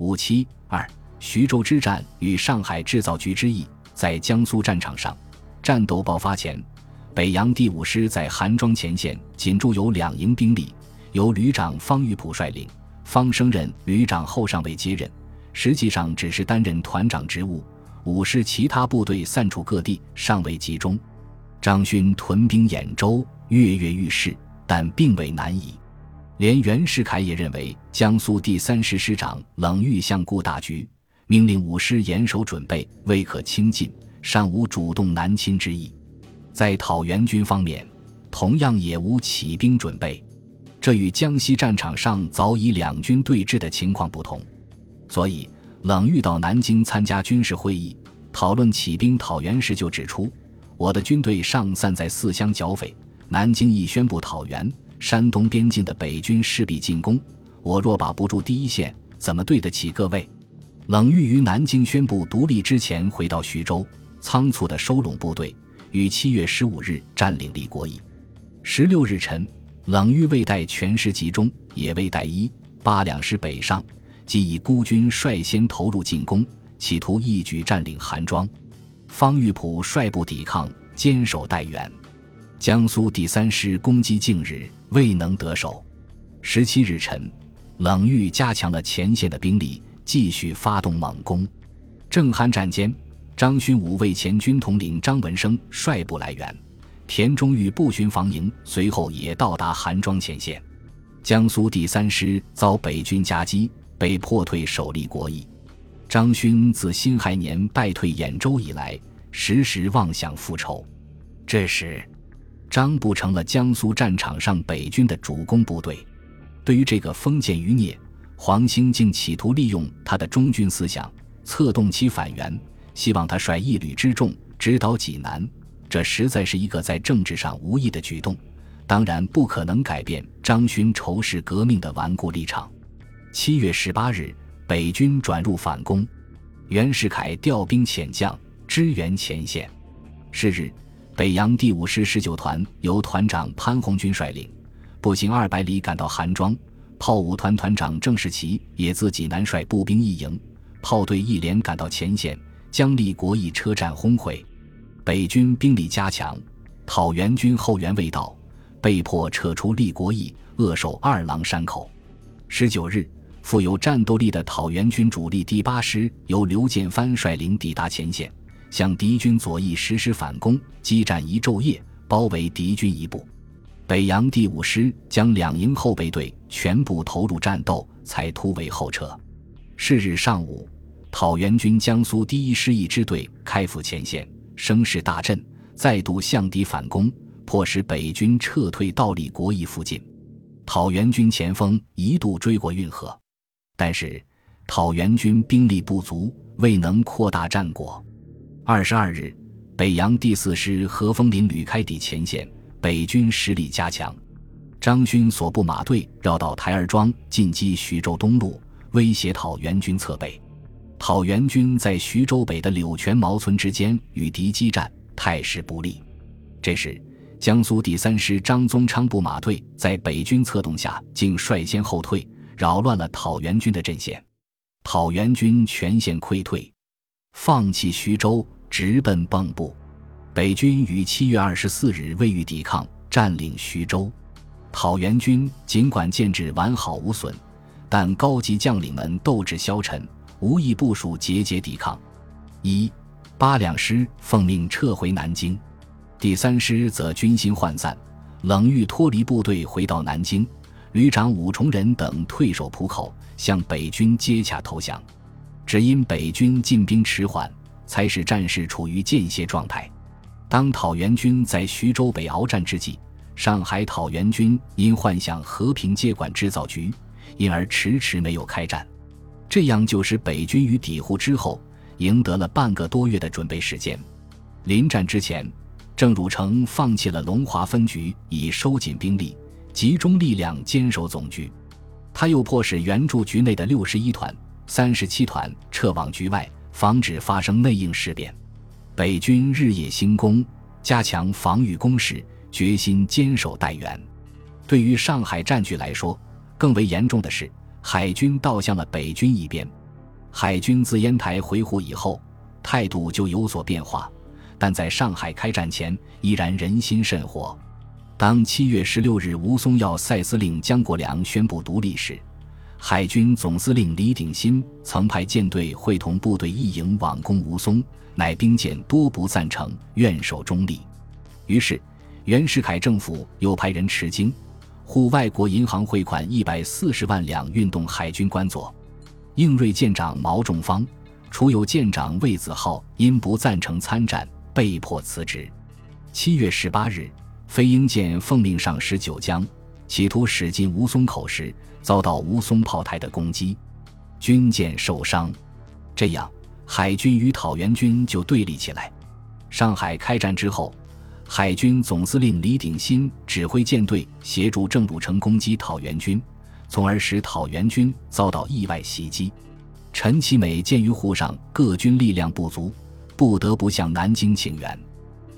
五七二，徐州之战与上海制造局之役，在江苏战场上，战斗爆发前，北洋第五师在韩庄前线仅驻有两营兵力，由旅长方玉璞率领，方升任旅长后上尉接任，实际上只是担任团长职务。五师其他部队散处各地，尚未集中。张勋屯兵兖州，跃跃欲试，但并未难矣。连袁世凯也认为，江苏第三师师长冷玉相顾大局，命令五师严守准备，未可轻进，尚无主动南侵之意。在讨袁军方面，同样也无起兵准备，这与江西战场上早已两军对峙的情况不同。所以，冷遇到南京参加军事会议，讨论起兵讨袁时，就指出。我的军队尚散在四乡剿匪，南京一宣布讨袁，山东边境的北军势必进攻。我若把不住第一线，怎么对得起各位？冷玉于南京宣布独立之前回到徐州，仓促地收拢部队，于七月十五日占领立国邑。十六日晨，冷玉未待全师集中，也未待一八两师北上，即以孤军率先投入进攻，企图一举占领韩庄。方玉璞率部抵抗，坚守待援。江苏第三师攻击近日未能得手。十七日晨，冷遇加强了前线的兵力，继续发动猛攻。正酣战间，张勋五位前军统领张文生率部来援，田中玉步巡防营随后也到达韩庄前线。江苏第三师遭北军夹击，被迫退守立国邑。张勋自辛亥年败退兖州以来，时时妄想复仇。这时，张部成了江苏战场上北军的主攻部队。对于这个封建余孽，黄兴竟企图利用他的忠君思想，策动其反袁，希望他率一旅之众直捣济南。这实在是一个在政治上无益的举动，当然不可能改变张勋仇视革命的顽固立场。七月十八日。北军转入反攻，袁世凯调兵遣将支援前线。是日，北洋第五师十九团由团长潘红军率领，步行二百里赶到韩庄。炮五团团长郑士奇也自济南率步兵一营、炮队一连赶到前线，将立国义车站轰毁。北军兵力加强，讨袁军后援未到，被迫撤出立国义，扼守二郎山口。十九日。富有战斗力的讨袁军主力第八师由刘建藩率领抵达前线，向敌军左翼实施反攻，激战一昼夜，包围敌军一部。北洋第五师将两营后备队全部投入战斗，才突围后撤。是日上午，讨袁军江苏第一师一支队开赴前线，声势大振，再度向敌反攻，迫使北军撤退到立国义附近。讨袁军前锋一度追过运河。但是，讨袁军兵力不足，未能扩大战果。二十二日，北洋第四师何风林旅开抵前线，北军实力加强。张勋所部马队绕到台儿庄，进击徐州东路，威胁讨袁军侧背。讨袁军在徐州北的柳泉毛村之间与敌激战，态势不利。这时，江苏第三师张宗昌部马队在北军策动下，竟率先后退。扰乱了讨袁军的阵线，讨袁军全线溃退，放弃徐州，直奔蚌埠。北军于七月二十四日未予抵抗，占领徐州。讨袁军尽管建制完好无损，但高级将领们斗志消沉，无意部署节节抵抗。一八两师奉命撤回南京，第三师则军心涣散，冷遇脱离部队回到南京。旅长武崇仁等退守浦口，向北军接洽投降。只因北军进兵迟缓，才使战事处于间歇状态。当讨袁军在徐州北鏖战之际，上海讨袁军因幻想和平接管制造局，因而迟迟没有开战。这样就使北军于抵沪之后，赢得了半个多月的准备时间。临战之前，郑汝成放弃了龙华分局，以收紧兵力。集中力量坚守总局，他又迫使援助局内的六十一团、三十七团撤往局外，防止发生内应事变。北军日夜兴攻，加强防御工事，决心坚守待援。对于上海战局来说，更为严重的是，海军倒向了北军一边。海军自烟台回沪以后，态度就有所变化，但在上海开战前依然人心甚活。当七月十六日吴淞要塞司令江国良宣布独立时，海军总司令李鼎新曾派舰队会同部队一营往攻吴淞，乃兵舰多不赞成，愿守中立。于是，袁世凯政府又派人持京，沪外国银行汇款一百四十万两，运动海军官佐。应瑞舰长毛仲方，除有舰长魏子浩因不赞成参战，被迫辞职。七月十八日，飞鹰舰奉命上十九江，企图驶进吴淞口时。遭到吴淞炮台的攻击，军舰受伤，这样海军与讨袁军就对立起来。上海开战之后，海军总司令李鼎新指挥舰队协助郑汝成攻击讨袁军，从而使讨袁军遭到意外袭击。陈其美鉴于沪上各军力量不足，不得不向南京请援。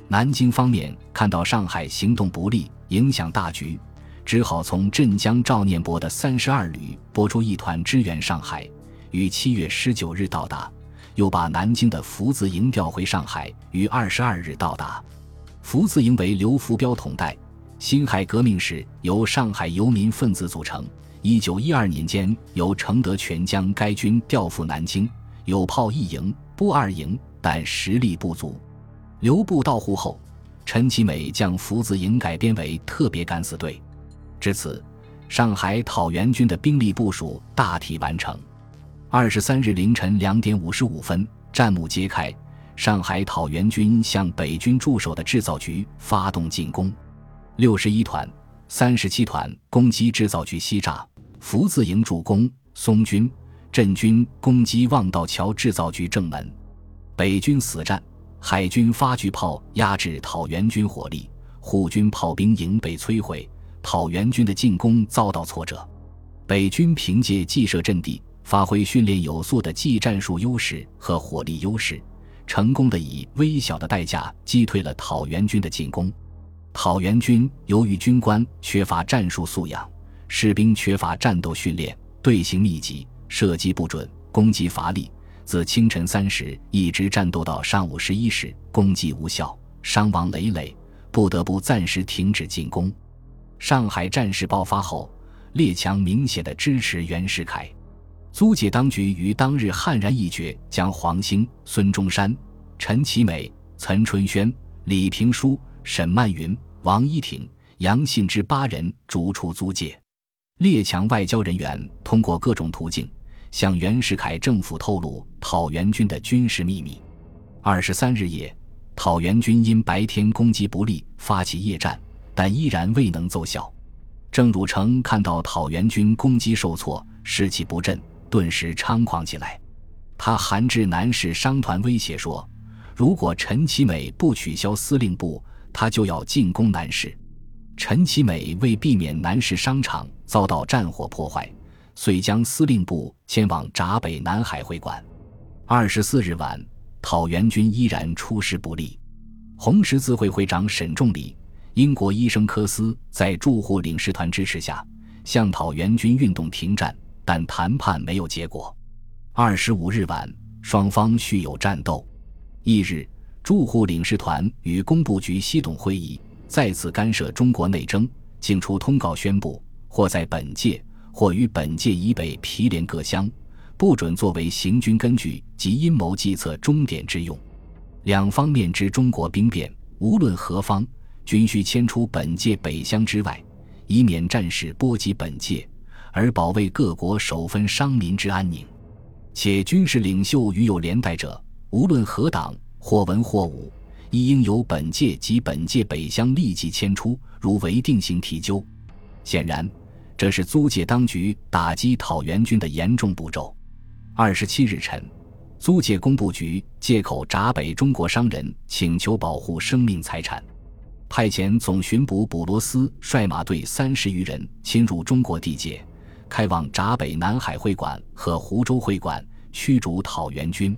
南京方面看到上海行动不利，影响大局。只好从镇江赵念伯的三十二旅拨出一团支援上海，于七月十九日到达，又把南京的福字营调回上海，于二十二日到达。福字营为刘福标统带，辛亥革命时由上海游民分子组成。一九一二年间，由承德全将该军调赴南京，有炮一营、步二营，但实力不足。刘部到沪后，陈其美将福字营改编为特别敢死队。至此，上海讨袁军的兵力部署大体完成。二十三日凌晨两点五十五分，战幕揭开，上海讨袁军向北军驻守的制造局发动进攻。六十一团、三十七团攻击制造局西栅，福字营助攻松军、镇军攻击望道桥制造局正门。北军死战，海军发巨炮压制讨袁军火力，沪军炮兵营被摧毁。讨袁军的进攻遭到挫折，北军凭借既设阵地、发挥训练有素的技战术优势和火力优势，成功的以微小的代价击退了讨袁军的进攻。讨袁军由于军官缺乏战术素养，士兵缺乏战斗训练，队形密集，射击不准，攻击乏力，自清晨三时一直战斗到上午十一时，攻击无效，伤亡累累，不得不暂时停止进攻。上海战事爆发后，列强明显的支持袁世凯。租界当局于当日悍然一决，将黄兴、孙中山、陈其美、岑春轩、李平书、沈曼云、王一挺、杨信之八人逐出租界。列强外交人员通过各种途径向袁世凯政府透露讨袁军的军事秘密。二十三日夜，讨袁军因白天攻击不利，发起夜战。但依然未能奏效。郑汝成看到讨袁军攻击受挫，士气不振，顿时猖狂起来。他函致南市商团，威胁说：“如果陈其美不取消司令部，他就要进攻南市。”陈其美为避免南市商场遭到战火破坏，遂将司令部迁往闸北南海会馆。二十四日晚，讨袁军依然出师不利。红十字会会长沈仲礼。英国医生科斯在驻沪领事团支持下，向讨袁军运动停战，但谈判没有结果。二十五日晚，双方续有战斗。翌日，驻沪领事团与工部局西董会议再次干涉中国内政，竟出通告宣布：或在本界，或于本界以北毗连各乡，不准作为行军根据及阴谋计策终点之用。两方面之中国兵变，无论何方。均需迁出本界北乡之外，以免战事波及本界，而保卫各国首分商民之安宁。且军事领袖与有连带者，无论何党，或文或武，亦应由本界及本界北乡立即迁出，如违定性提究。显然，这是租界当局打击讨袁军的严重步骤。二十七日晨，租界工部局借口闸北中国商人请求保护生命财产。派遣总巡捕卜罗斯率马队三十余人侵入中国地界，开往闸北南海会馆和湖州会馆，驱逐讨袁军。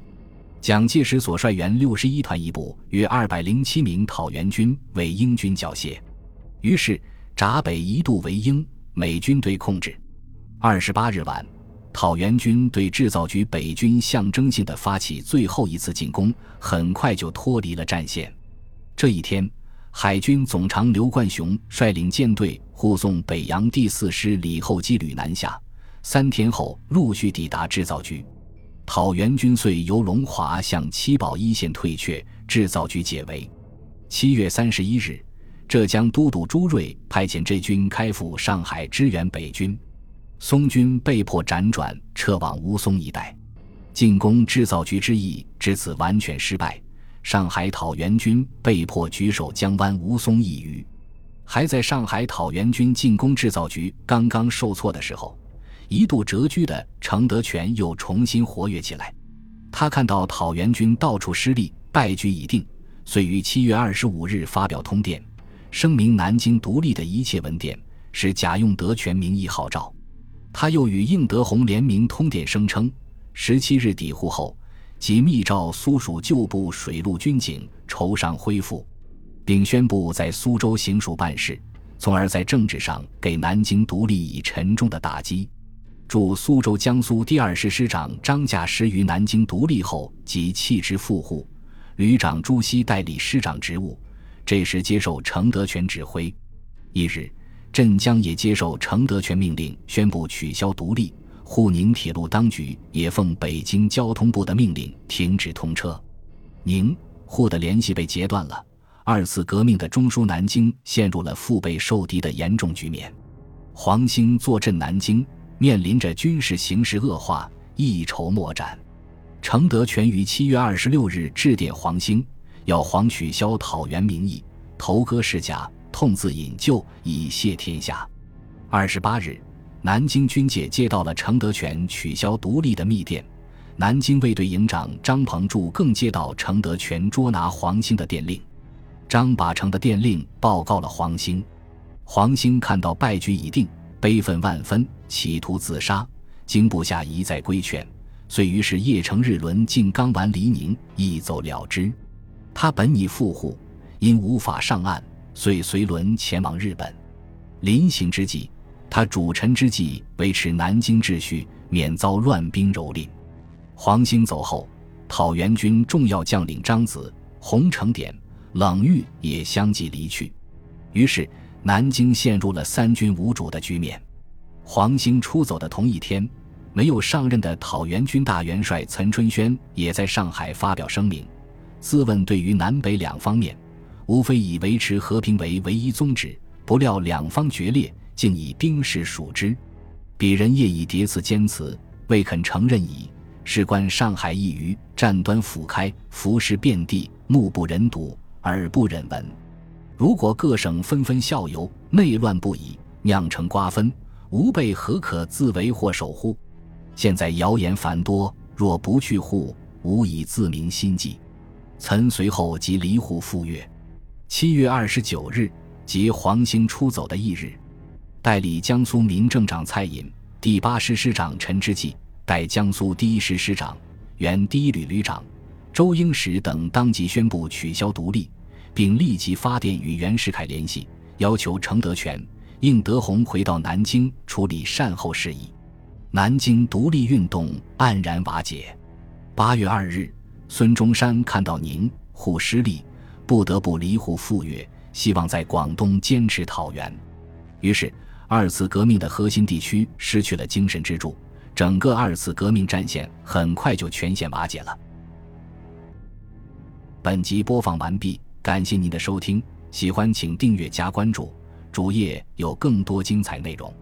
蒋介石所率原六十一团一部约二百零七名讨袁军为英军缴械，于是闸北一度为英美军队控制。二十八日晚，讨袁军对制造局北军象征性的发起最后一次进攻，很快就脱离了战线。这一天，海军总长刘冠雄率领舰队护送北洋第四师李厚基旅南下，三天后陆续抵达制造局。讨袁军遂由龙华向七宝一线退却，制造局解围。七月三十一日，浙江都督朱瑞派遣这军开赴上海支援北军。松军被迫辗转撤往吴淞一带，进攻制造局之役至此完全失败。上海讨袁军被迫举守江湾吴淞一隅。还在上海讨袁军进攻制造局刚刚受挫的时候，一度谪居的程德全又重新活跃起来。他看到讨袁军到处失利，败局已定，遂于七月二十五日发表通电，声明南京独立的一切文电是假用德全名义号召。他又与应德宏联名通电，声称十七日抵沪后，即密诏苏蜀旧部水陆军警筹上恢复，并宣布在苏州行署办事，从而在政治上给南京独立以沉重的打击。驻苏州江苏第二师师长张驾师于南京独立后即弃职赴沪，旅长朱熹代理师长职务，这时接受程德全指挥。一日。镇江也接受程德全命令，宣布取消独立。沪宁铁路当局也奉北京交通部的命令停止通车。宁沪的联系被截断了。二次革命的中枢南京陷入了腹背受敌的严重局面。黄兴坐镇南京，面临着军事形势恶化，一筹莫展。程德全于七月二十六日致电黄兴，要黄取消讨袁名义，投戈世家。痛自引咎，以谢天下。二十八日，南京军界接到了程德全取消独立的密电。南京卫队营长张鹏柱更接到程德全捉拿黄兴的电令。张把成的电令报告了黄兴。黄兴看到败局已定，悲愤万分，企图自杀。经部下一再规劝，遂于是夜乘日轮进冈丸黎宁，一走了之。他本已赴沪，因无法上岸。遂随轮前往日本，临行之际，他主臣之计，维持南京秩序，免遭乱兵蹂躏。黄兴走后，讨袁军重要将领张子、洪承典、冷玉也相继离去，于是南京陷入了三军无主的局面。黄兴出走的同一天，没有上任的讨袁军大元帅岑春轩也在上海发表声明，自问对于南北两方面。无非以维持和平为唯一宗旨，不料两方决裂，竟以兵士数之。鄙人业已叠词坚辞，未肯承认矣。事关上海一隅，战端甫开，浮尸遍地，目不忍睹，耳不忍闻。如果各省纷纷效尤，内乱不已，酿成瓜分，吾辈何可自为或守乎？现在谣言繁多，若不去护，无以自明心计。岑随后即离沪赴粤。七月二十九日，即黄兴出走的一日，代理江苏民政长蔡寅、第八师师长陈之济、代江苏第一师师长、原第一旅旅长周英时等当即宣布取消独立，并立即发电与袁世凯联系，要求程德全、应德宏回到南京处理善后事宜。南京独立运动黯然瓦解。八月二日，孙中山看到宁沪失利。不得不离沪赴粤，希望在广东坚持讨袁。于是，二次革命的核心地区失去了精神支柱，整个二次革命战线很快就全线瓦解了。本集播放完毕，感谢您的收听，喜欢请订阅加关注，主页有更多精彩内容。